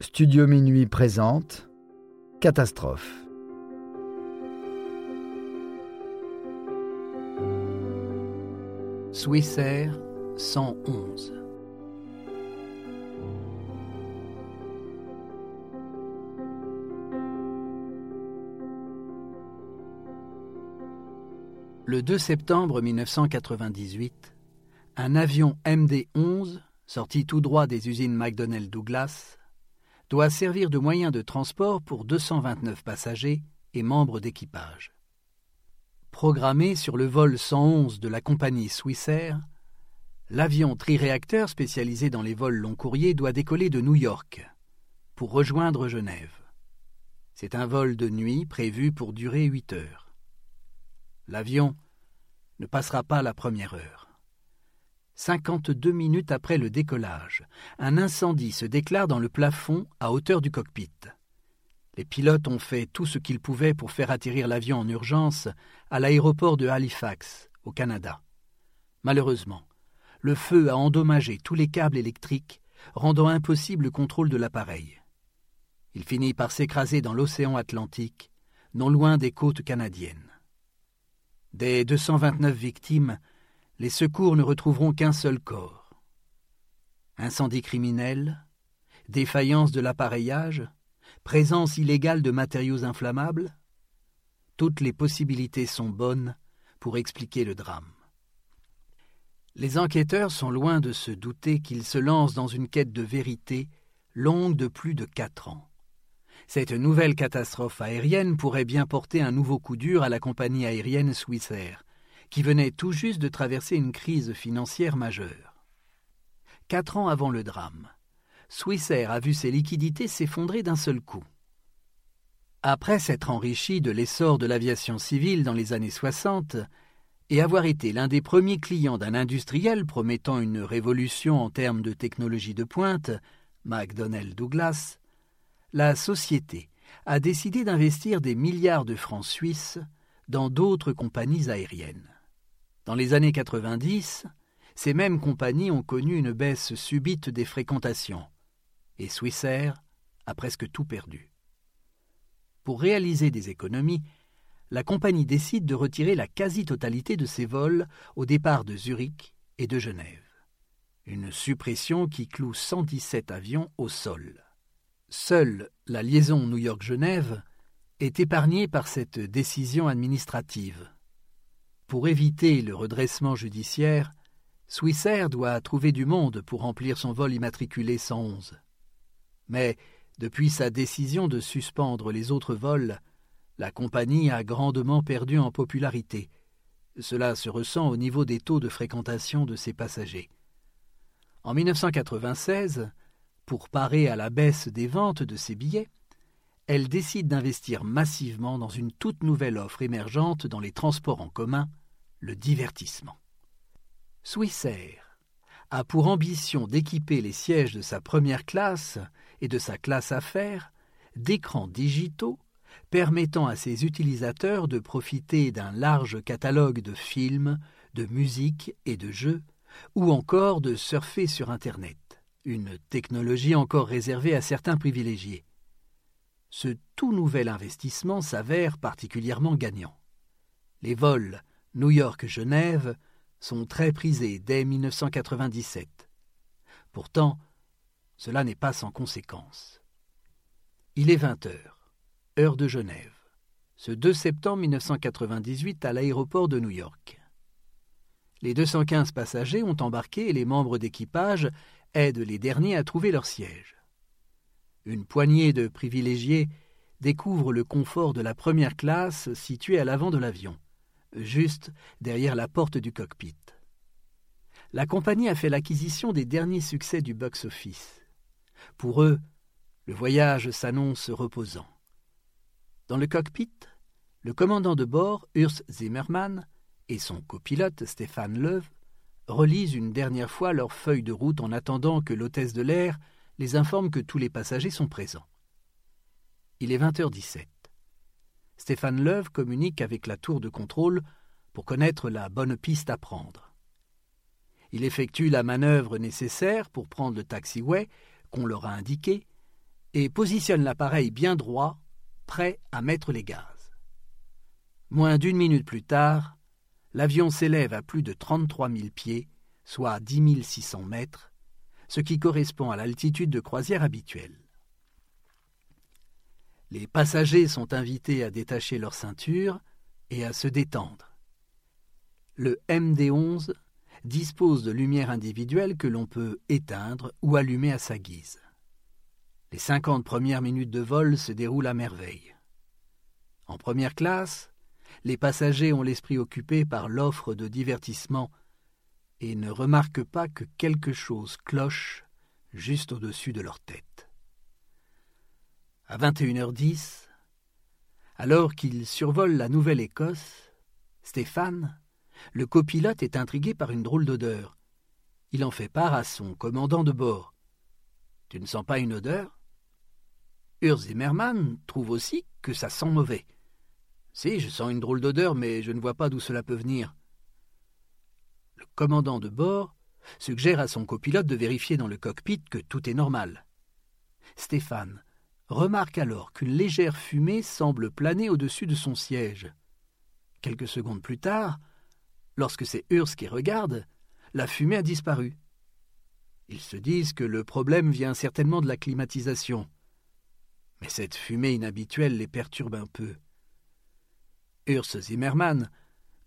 Studio Minuit présente Catastrophe. Swissair 111 Le 2 septembre 1998, un avion MD-11, sorti tout droit des usines McDonnell Douglas, doit servir de moyen de transport pour 229 passagers et membres d'équipage. Programmé sur le vol 111 de la compagnie Swissair, l'avion triréacteur spécialisé dans les vols long courriers doit décoller de New York pour rejoindre Genève. C'est un vol de nuit prévu pour durer huit heures. L'avion ne passera pas la première heure. 52 minutes après le décollage, un incendie se déclare dans le plafond à hauteur du cockpit. Les pilotes ont fait tout ce qu'ils pouvaient pour faire atterrir l'avion en urgence à l'aéroport de Halifax, au Canada. Malheureusement, le feu a endommagé tous les câbles électriques, rendant impossible le contrôle de l'appareil. Il finit par s'écraser dans l'océan Atlantique, non loin des côtes canadiennes. Des 229 victimes, les secours ne retrouveront qu'un seul corps. Incendie criminel, défaillance de l'appareillage, présence illégale de matériaux inflammables, toutes les possibilités sont bonnes pour expliquer le drame. Les enquêteurs sont loin de se douter qu'ils se lancent dans une quête de vérité longue de plus de quatre ans. Cette nouvelle catastrophe aérienne pourrait bien porter un nouveau coup dur à la compagnie aérienne Swissair, qui venait tout juste de traverser une crise financière majeure. Quatre ans avant le drame, Swissair a vu ses liquidités s'effondrer d'un seul coup. Après s'être enrichi de l'essor de l'aviation civile dans les années 60 et avoir été l'un des premiers clients d'un industriel promettant une révolution en termes de technologie de pointe, McDonnell Douglas, la société a décidé d'investir des milliards de francs suisses dans d'autres compagnies aériennes. Dans les années 90, ces mêmes compagnies ont connu une baisse subite des fréquentations, et Swissair a presque tout perdu. Pour réaliser des économies, la compagnie décide de retirer la quasi-totalité de ses vols au départ de Zurich et de Genève. Une suppression qui cloue 117 avions au sol. Seule la liaison New York-Genève est épargnée par cette décision administrative. Pour éviter le redressement judiciaire, Swissair doit trouver du monde pour remplir son vol immatriculé 111. Mais, depuis sa décision de suspendre les autres vols, la compagnie a grandement perdu en popularité. Cela se ressent au niveau des taux de fréquentation de ses passagers. En 1996, pour parer à la baisse des ventes de ses billets, elle décide d'investir massivement dans une toute nouvelle offre émergente dans les transports en commun, le divertissement. Swissair a pour ambition d'équiper les sièges de sa première classe et de sa classe affaires d'écrans digitaux permettant à ses utilisateurs de profiter d'un large catalogue de films, de musique et de jeux, ou encore de surfer sur Internet une technologie encore réservée à certains privilégiés. Ce tout nouvel investissement s'avère particulièrement gagnant. Les vols New York-Genève sont très prisés dès 1997. Pourtant, cela n'est pas sans conséquence. Il est 20 heures, heure de Genève, ce 2 septembre 1998 à l'aéroport de New York. Les 215 passagers ont embarqué et les membres d'équipage aide les derniers à trouver leur siège. Une poignée de privilégiés découvre le confort de la première classe située à l'avant de l'avion, juste derrière la porte du cockpit. La compagnie a fait l'acquisition des derniers succès du box-office. Pour eux, le voyage s'annonce reposant. Dans le cockpit, le commandant de bord, Urs Zimmermann, et son copilote, Stéphane Leuve, relisent une dernière fois leur feuille de route en attendant que l'hôtesse de l'air les informe que tous les passagers sont présents. Il est 20h17. Stéphane Leuve communique avec la tour de contrôle pour connaître la bonne piste à prendre. Il effectue la manœuvre nécessaire pour prendre le taxiway qu'on leur a indiqué et positionne l'appareil bien droit, prêt à mettre les gaz. Moins d'une minute plus tard, l'avion s'élève à plus de 33 000 pieds, soit 10 600 mètres, ce qui correspond à l'altitude de croisière habituelle. Les passagers sont invités à détacher leur ceinture et à se détendre. Le MD-11 dispose de lumières individuelles que l'on peut éteindre ou allumer à sa guise. Les cinquante premières minutes de vol se déroulent à merveille. En première classe, les passagers ont l'esprit occupé par l'offre de divertissement et ne remarquent pas que quelque chose cloche juste au-dessus de leur tête. À 21h10, alors qu'ils survolent la Nouvelle-Écosse, Stéphane, le copilote, est intrigué par une drôle d'odeur. Il en fait part à son commandant de bord. Tu ne sens pas une odeur? Urs Zimmermann trouve aussi que ça sent mauvais. Si, je sens une drôle d'odeur, mais je ne vois pas d'où cela peut venir. Commandant de bord suggère à son copilote de vérifier dans le cockpit que tout est normal. Stéphane remarque alors qu'une légère fumée semble planer au-dessus de son siège. Quelques secondes plus tard, lorsque c'est Urs qui regarde, la fumée a disparu. Ils se disent que le problème vient certainement de la climatisation. Mais cette fumée inhabituelle les perturbe un peu. Urs Zimmermann,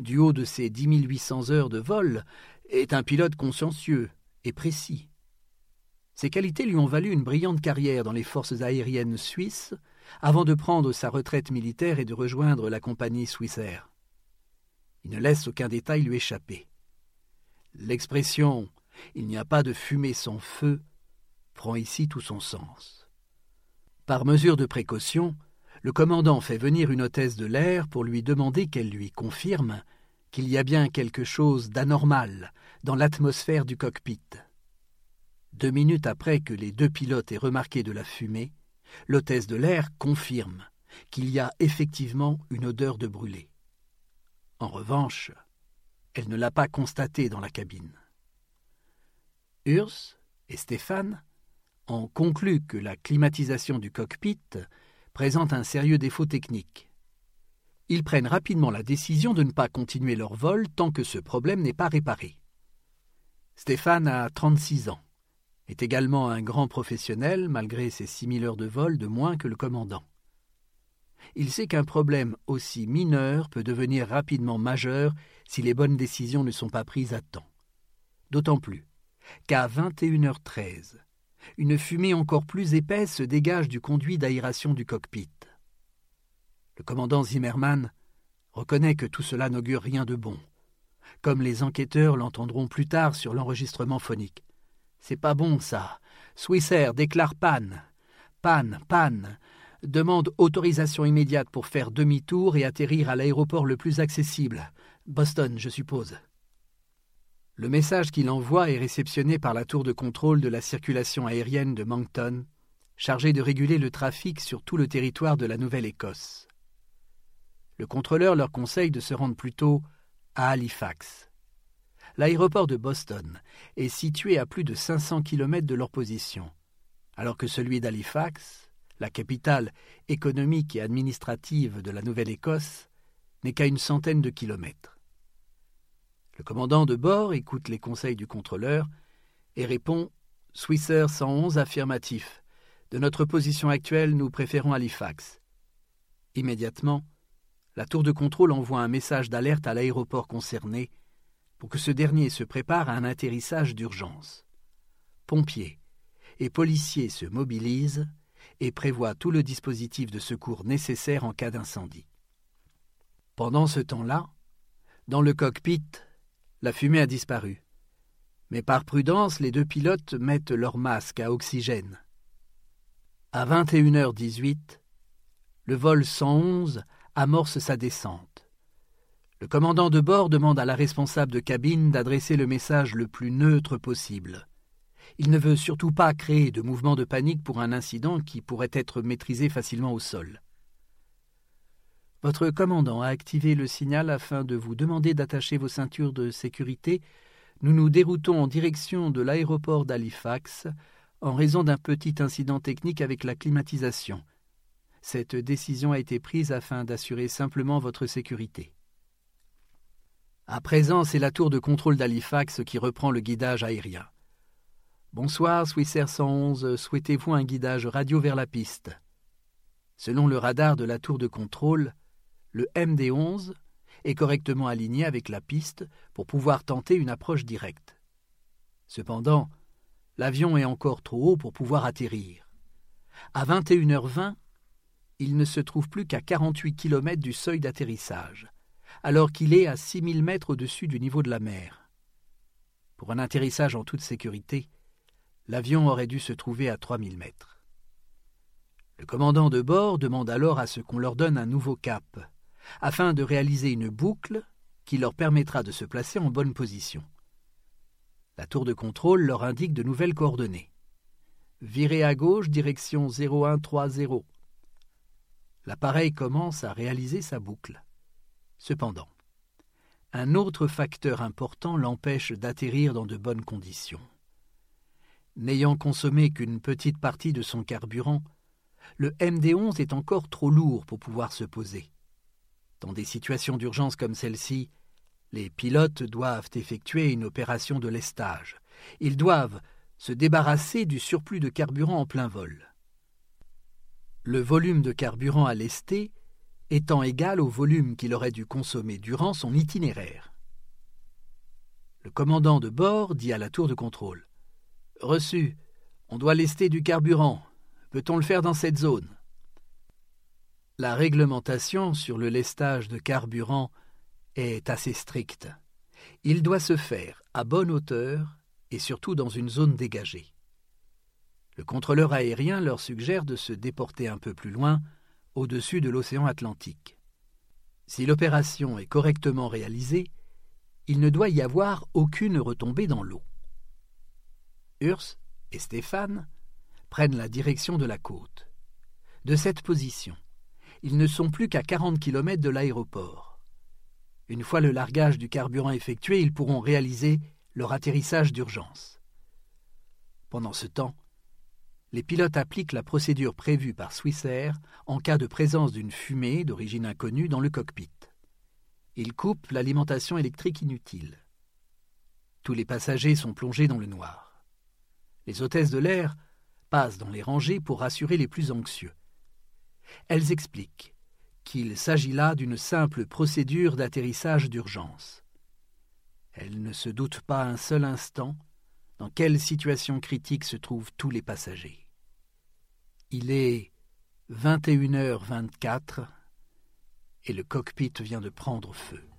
du haut de ses 10 800 heures de vol, est un pilote consciencieux et précis. Ses qualités lui ont valu une brillante carrière dans les forces aériennes suisses avant de prendre sa retraite militaire et de rejoindre la compagnie Swissair. Il ne laisse aucun détail lui échapper. L'expression il n'y a pas de fumée sans feu prend ici tout son sens. Par mesure de précaution, le commandant fait venir une hôtesse de l'air pour lui demander qu'elle lui confirme qu'il y a bien quelque chose d'anormal dans l'atmosphère du cockpit. Deux minutes après que les deux pilotes aient remarqué de la fumée, l'hôtesse de l'air confirme qu'il y a effectivement une odeur de brûlé. En revanche, elle ne l'a pas constaté dans la cabine. Urs et Stéphane ont conclu que la climatisation du cockpit présente un sérieux défaut technique. Ils prennent rapidement la décision de ne pas continuer leur vol tant que ce problème n'est pas réparé. Stéphane a 36 ans, est également un grand professionnel malgré ses 6000 heures de vol de moins que le commandant. Il sait qu'un problème aussi mineur peut devenir rapidement majeur si les bonnes décisions ne sont pas prises à temps. D'autant plus qu'à 21h13, une fumée encore plus épaisse se dégage du conduit d'aération du cockpit. Le commandant Zimmermann reconnaît que tout cela n'augure rien de bon, comme les enquêteurs l'entendront plus tard sur l'enregistrement phonique. C'est pas bon, ça. Swissair déclare panne. Panne, panne. Demande autorisation immédiate pour faire demi-tour et atterrir à l'aéroport le plus accessible. Boston, je suppose. Le message qu'il envoie est réceptionné par la tour de contrôle de la circulation aérienne de Moncton, chargée de réguler le trafic sur tout le territoire de la Nouvelle-Écosse. Le contrôleur leur conseille de se rendre plutôt à Halifax. L'aéroport de Boston est situé à plus de 500 kilomètres de leur position, alors que celui d'Halifax, la capitale économique et administrative de la Nouvelle-Écosse, n'est qu'à une centaine de kilomètres. Le commandant de bord écoute les conseils du contrôleur et répond Swisser 111 affirmatif. De notre position actuelle, nous préférons Halifax. Immédiatement, la tour de contrôle envoie un message d'alerte à l'aéroport concerné pour que ce dernier se prépare à un atterrissage d'urgence. Pompiers et policiers se mobilisent et prévoient tout le dispositif de secours nécessaire en cas d'incendie. Pendant ce temps-là, dans le cockpit, la fumée a disparu. Mais par prudence, les deux pilotes mettent leur masque à oxygène. À 21h18, le vol 111 amorce sa descente. Le commandant de bord demande à la responsable de cabine d'adresser le message le plus neutre possible. Il ne veut surtout pas créer de mouvement de panique pour un incident qui pourrait être maîtrisé facilement au sol. Votre commandant a activé le signal afin de vous demander d'attacher vos ceintures de sécurité. Nous nous déroutons en direction de l'aéroport d'Halifax en raison d'un petit incident technique avec la climatisation. Cette décision a été prise afin d'assurer simplement votre sécurité. À présent, c'est la tour de contrôle d'Halifax qui reprend le guidage aérien. Bonsoir, Swissair 111, souhaitez-vous un guidage radio vers la piste? Selon le radar de la tour de contrôle, le MD-11 est correctement aligné avec la piste pour pouvoir tenter une approche directe. Cependant, l'avion est encore trop haut pour pouvoir atterrir. À 21h20, il ne se trouve plus qu'à 48 km du seuil d'atterrissage, alors qu'il est à 6000 mètres au-dessus du niveau de la mer. Pour un atterrissage en toute sécurité, l'avion aurait dû se trouver à 3000 mètres. Le commandant de bord demande alors à ce qu'on leur donne un nouveau cap, afin de réaliser une boucle qui leur permettra de se placer en bonne position. La tour de contrôle leur indique de nouvelles coordonnées. Virez à gauche, direction 0130. L'appareil commence à réaliser sa boucle. Cependant, un autre facteur important l'empêche d'atterrir dans de bonnes conditions. N'ayant consommé qu'une petite partie de son carburant, le MD-11 est encore trop lourd pour pouvoir se poser. Dans des situations d'urgence comme celle-ci, les pilotes doivent effectuer une opération de lestage. Ils doivent se débarrasser du surplus de carburant en plein vol. Le volume de carburant à lester étant égal au volume qu'il aurait dû consommer durant son itinéraire. Le commandant de bord dit à la tour de contrôle Reçu, on doit lester du carburant. Peut-on le faire dans cette zone? La réglementation sur le lestage de carburant est assez stricte. Il doit se faire à bonne hauteur et surtout dans une zone dégagée. Le contrôleur aérien leur suggère de se déporter un peu plus loin, au-dessus de l'océan Atlantique. Si l'opération est correctement réalisée, il ne doit y avoir aucune retombée dans l'eau. Urs et Stéphane prennent la direction de la côte. De cette position, ils ne sont plus qu'à 40 km de l'aéroport. Une fois le largage du carburant effectué, ils pourront réaliser leur atterrissage d'urgence. Pendant ce temps, les pilotes appliquent la procédure prévue par Swissair en cas de présence d'une fumée d'origine inconnue dans le cockpit. Ils coupent l'alimentation électrique inutile. Tous les passagers sont plongés dans le noir. Les hôtesses de l'air passent dans les rangées pour rassurer les plus anxieux. Elles expliquent qu'il s'agit là d'une simple procédure d'atterrissage d'urgence. Elles ne se doutent pas un seul instant dans quelle situation critique se trouvent tous les passagers. Il est 21h24 et le cockpit vient de prendre feu.